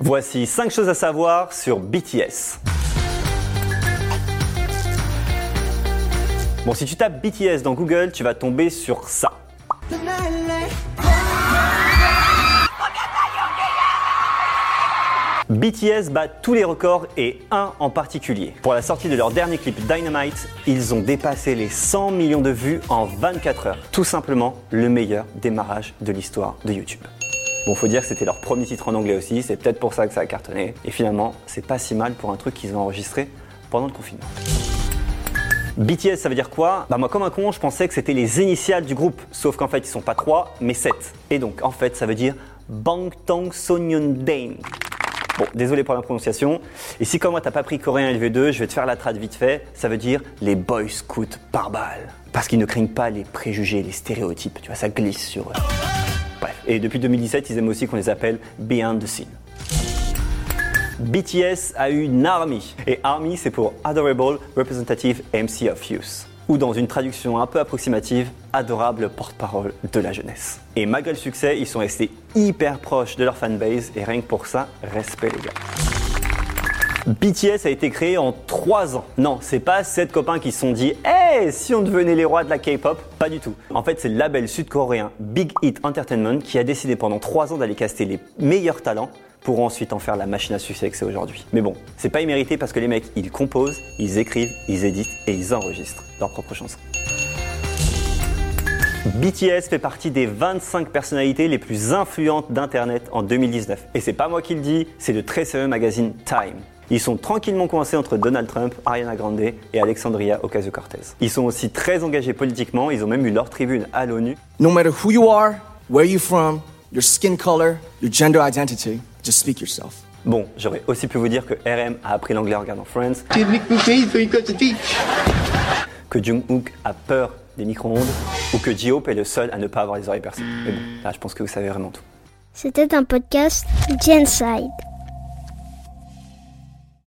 Voici 5 choses à savoir sur BTS. Bon, si tu tapes BTS dans Google, tu vas tomber sur ça. BTS bat tous les records et un en particulier. Pour la sortie de leur dernier clip Dynamite, ils ont dépassé les 100 millions de vues en 24 heures. Tout simplement le meilleur démarrage de l'histoire de YouTube. Bon, faut dire que c'était leur premier titre en anglais aussi, c'est peut-être pour ça que ça a cartonné. Et finalement, c'est pas si mal pour un truc qu'ils ont enregistré pendant le confinement. BTS, ça veut dire quoi? Bah moi, comme un con, je pensais que c'était les initiales du groupe. Sauf qu'en fait, ils sont pas trois, mais sept. Et donc, en fait, ça veut dire Bangtong Sonyeondae. Bon, désolé pour la prononciation. Et si comme moi t'as pas pris coréen LV2, je vais te faire la trad vite fait. Ça veut dire les boys scouts par balle. Parce qu'ils ne craignent pas les préjugés, les stéréotypes. Tu vois, ça glisse sur eux. Et depuis 2017, ils aiment aussi qu'on les appelle Behind the Scene. BTS a une ARMY. Et ARMY, c'est pour Adorable Representative MC of Youth ou dans une traduction un peu approximative, adorable porte-parole de la jeunesse. Et malgré le succès, ils sont restés hyper proches de leur fanbase et rien que pour ça, respect les gars. BTS a été créé en 3 ans. Non, c'est pas 7 copains qui se sont dit Hey, si on devenait les rois de la K-pop Pas du tout. En fait, c'est le label sud-coréen Big Hit Entertainment qui a décidé pendant 3 ans d'aller caster les meilleurs talents pour ensuite en faire la machine à succès que c'est aujourd'hui. Mais bon, c'est pas immérité parce que les mecs, ils composent, ils écrivent, ils éditent et ils enregistrent leurs propres chansons. BTS fait partie des 25 personnalités les plus influentes d'Internet en 2019. Et c'est pas moi qui le dis, c'est le très sérieux magazine Time. Ils sont tranquillement coincés entre Donald Trump, Ariana Grande et Alexandria Ocasio-Cortez. Ils sont aussi très engagés politiquement, ils ont même eu leur tribune à l'ONU. No matter who you are, where you're from, your skin color, your gender identity, just speak yourself. Bon, j'aurais aussi pu vous dire que RM a appris l'anglais en regardant Friends, que Jung-hook a peur des micro-ondes, ou que J-Hope est le seul à ne pas avoir les oreilles percées. Mais bon, là je pense que vous savez vraiment tout. C'était un podcast Genside.